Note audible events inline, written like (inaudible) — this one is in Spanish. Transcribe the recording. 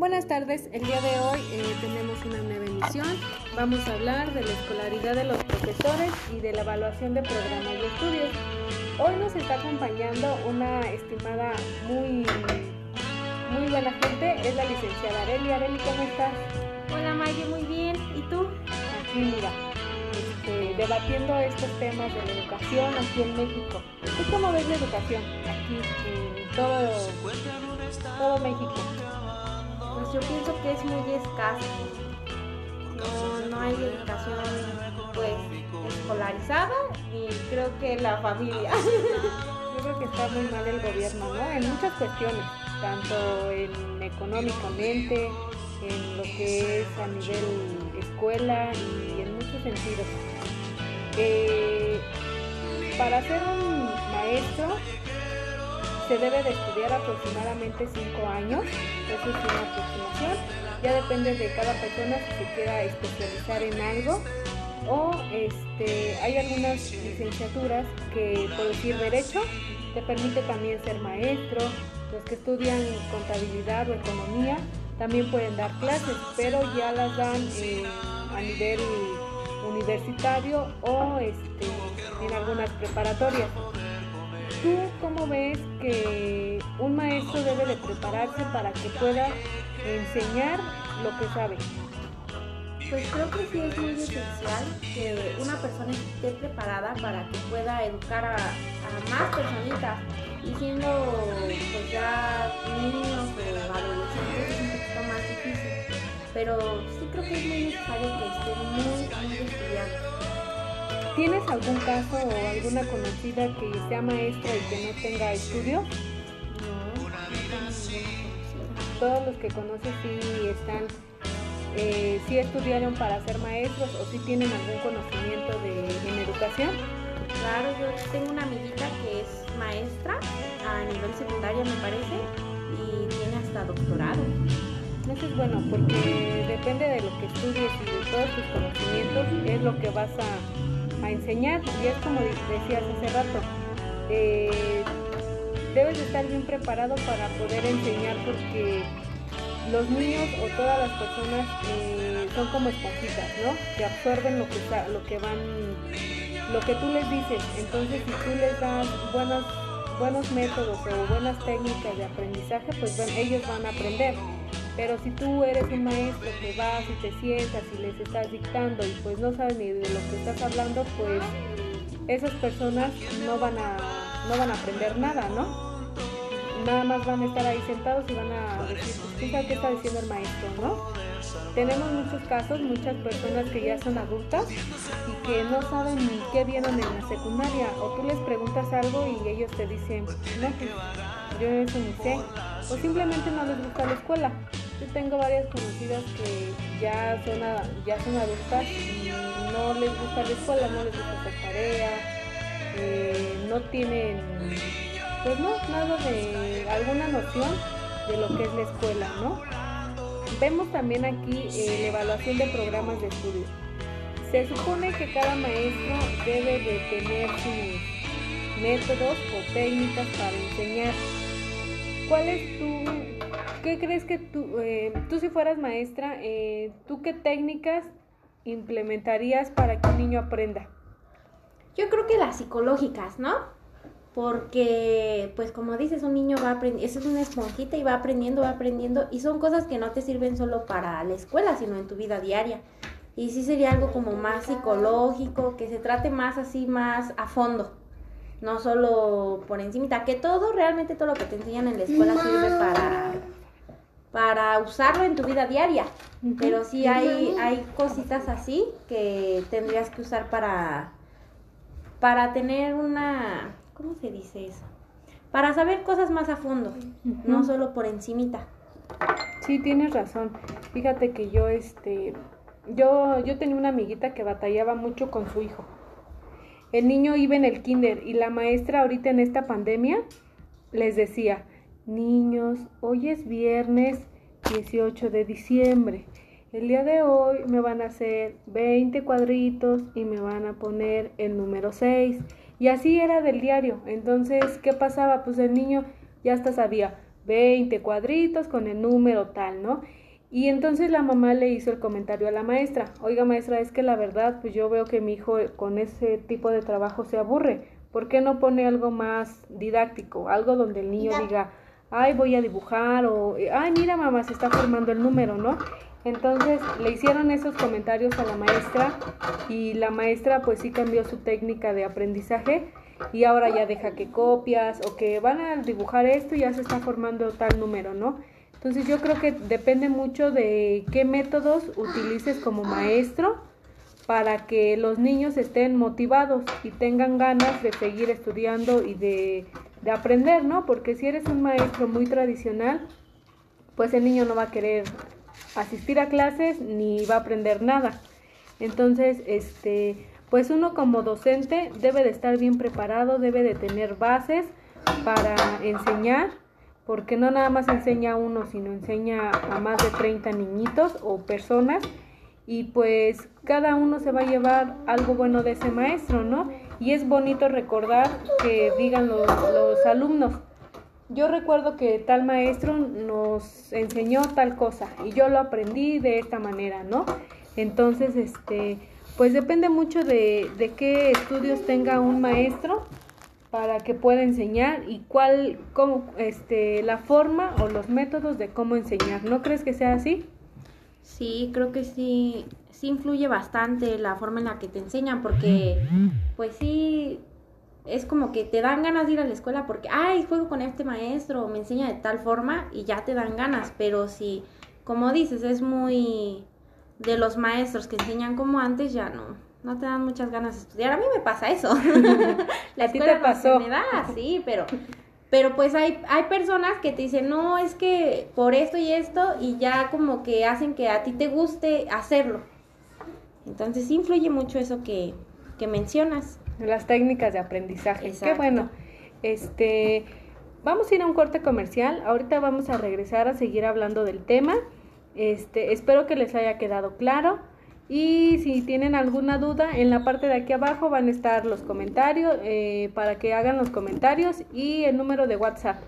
Buenas tardes, el día de hoy eh, tenemos una nueva emisión. Vamos a hablar de la escolaridad de los profesores y de la evaluación de programas de estudios. Hoy nos está acompañando una estimada muy, muy buena gente, es la licenciada Areli. Areli, ¿cómo estás? Hola Maggie, muy bien. ¿Y tú? Aquí, mira, este, debatiendo estos temas de la educación aquí en México. ¿Tú cómo ves la educación aquí en todo, todo México? Pues yo pienso que es muy escasa. No, no hay educación pues escolarizada y creo que la familia. (laughs) Yo creo que está muy mal el gobierno, ¿no? En muchas cuestiones, tanto en económicamente, en lo que es a nivel escuela y en muchos sentidos. Eh, para ser un maestro se debe de estudiar aproximadamente 5 años, eso es una aproximación, ya depende de cada persona si se quiera especializar en algo o este, hay algunas licenciaturas que por decir derecho te permite también ser maestro, los que estudian contabilidad o economía también pueden dar clases, pero ya las dan eh, a nivel universitario o este, en algunas preparatorias. ¿Tú cómo ves que un maestro debe de prepararse para que pueda enseñar lo que sabe? Pues creo que sí es muy esencial que una persona esté preparada para que pueda educar a, más personitas. Y siendo pues ya niños o adolescentes es un poquito más difícil. Pero sí creo que es muy necesario que estén muy, muy estudiados. ¿Tienes algún caso o alguna conocida que sea maestra y que no tenga estudios? No. Todos los que conoces sí están, eh, sí estudiaron para ser maestros o sí tienen algún conocimiento de, en educación. Claro, yo tengo una amiguita que es maestra a nivel secundario me parece y tiene hasta doctorado. Eso es bueno porque depende de lo que estudies y de todos tus conocimientos es lo que vas a, a enseñar y es como decías hace rato, eh, debes de estar bien preparado para poder enseñar porque los niños o todas las personas eh, son como esponjitas, ¿no? Que absorben lo que, lo que van, lo que tú les dices. Entonces, si tú les das buenos, buenos métodos o buenas técnicas de aprendizaje, pues bueno, ellos van a aprender. Pero si tú eres un maestro que vas y te sientas y les estás dictando y pues no sabes ni de lo que estás hablando, pues esas personas no van a, no van a aprender nada, ¿no? Nada más van a estar ahí sentados y van a decir, pues, ¿quién sabe qué está diciendo el maestro, no? Tenemos muchos casos, muchas personas que ya son adultas y que no saben ni qué vieron en la secundaria. O tú les preguntas algo y ellos te dicen, no, pues yo eso ni sé. O simplemente no les gusta la escuela. Yo tengo varias conocidas que ya son, ya son adultas y no les gusta la escuela, no les gusta hacer tarea, eh, no tienen, pues no, nada de alguna noción de lo que es la escuela, ¿no? Vemos también aquí eh, la evaluación de programas de estudio. Se supone que cada maestro debe de tener sus métodos o técnicas para enseñar. ¿Cuál es tu, qué crees que tú, eh, tú si fueras maestra, eh, tú qué técnicas implementarías para que un niño aprenda? Yo creo que las psicológicas, ¿no? Porque, pues como dices, un niño va aprendiendo, es una esponjita y va aprendiendo, va aprendiendo, y son cosas que no te sirven solo para la escuela, sino en tu vida diaria. Y sí sería algo como más psicológico, que se trate más así, más a fondo, no solo por encimita, que todo, realmente todo lo que te enseñan en la escuela sirve para, para usarlo en tu vida diaria. Pero sí hay, hay cositas así que tendrías que usar para, para tener una, ¿cómo se dice eso? Para saber cosas más a fondo, no solo por encimita. Sí, tienes razón. Fíjate que yo, este, yo, yo tenía una amiguita que batallaba mucho con su hijo. El niño iba en el kinder y la maestra ahorita en esta pandemia les decía, niños, hoy es viernes 18 de diciembre. El día de hoy me van a hacer 20 cuadritos y me van a poner el número 6. Y así era del diario. Entonces, ¿qué pasaba? Pues el niño ya hasta sabía 20 cuadritos con el número tal, ¿no? Y entonces la mamá le hizo el comentario a la maestra, oiga maestra, es que la verdad, pues yo veo que mi hijo con ese tipo de trabajo se aburre, ¿por qué no pone algo más didáctico, algo donde el niño diga, ay, voy a dibujar o, ay, mira mamá, se está formando el número, ¿no? Entonces le hicieron esos comentarios a la maestra y la maestra pues sí cambió su técnica de aprendizaje y ahora ya deja que copias o que van a dibujar esto y ya se está formando tal número, ¿no? Entonces yo creo que depende mucho de qué métodos utilices como maestro para que los niños estén motivados y tengan ganas de seguir estudiando y de, de aprender, ¿no? Porque si eres un maestro muy tradicional, pues el niño no va a querer asistir a clases ni va a aprender nada. Entonces, este, pues uno como docente debe de estar bien preparado, debe de tener bases para enseñar porque no nada más enseña a uno, sino enseña a más de 30 niñitos o personas y pues cada uno se va a llevar algo bueno de ese maestro, ¿no? Y es bonito recordar que digan los, los alumnos, yo recuerdo que tal maestro nos enseñó tal cosa y yo lo aprendí de esta manera, ¿no? Entonces, este, pues depende mucho de, de qué estudios tenga un maestro para que pueda enseñar y cuál, cómo, este, la forma o los métodos de cómo enseñar. ¿No crees que sea así? Sí, creo que sí, sí influye bastante la forma en la que te enseñan, porque pues sí, es como que te dan ganas de ir a la escuela porque, ay, juego con este maestro, me enseña de tal forma y ya te dan ganas, pero si, como dices, es muy de los maestros que enseñan como antes, ya no, no te dan muchas ganas de estudiar. A mí me pasa eso. (laughs) la escuela te pasó? me da, sí, pero pero pues hay hay personas que te dicen, "No, es que por esto y esto" y ya como que hacen que a ti te guste hacerlo. Entonces influye mucho eso que que mencionas. Las técnicas de aprendizaje. Qué bueno. Este vamos a ir a un corte comercial. Ahorita vamos a regresar a seguir hablando del tema. Este, espero que les haya quedado claro. Y si tienen alguna duda, en la parte de aquí abajo van a estar los comentarios eh, para que hagan los comentarios y el número de WhatsApp.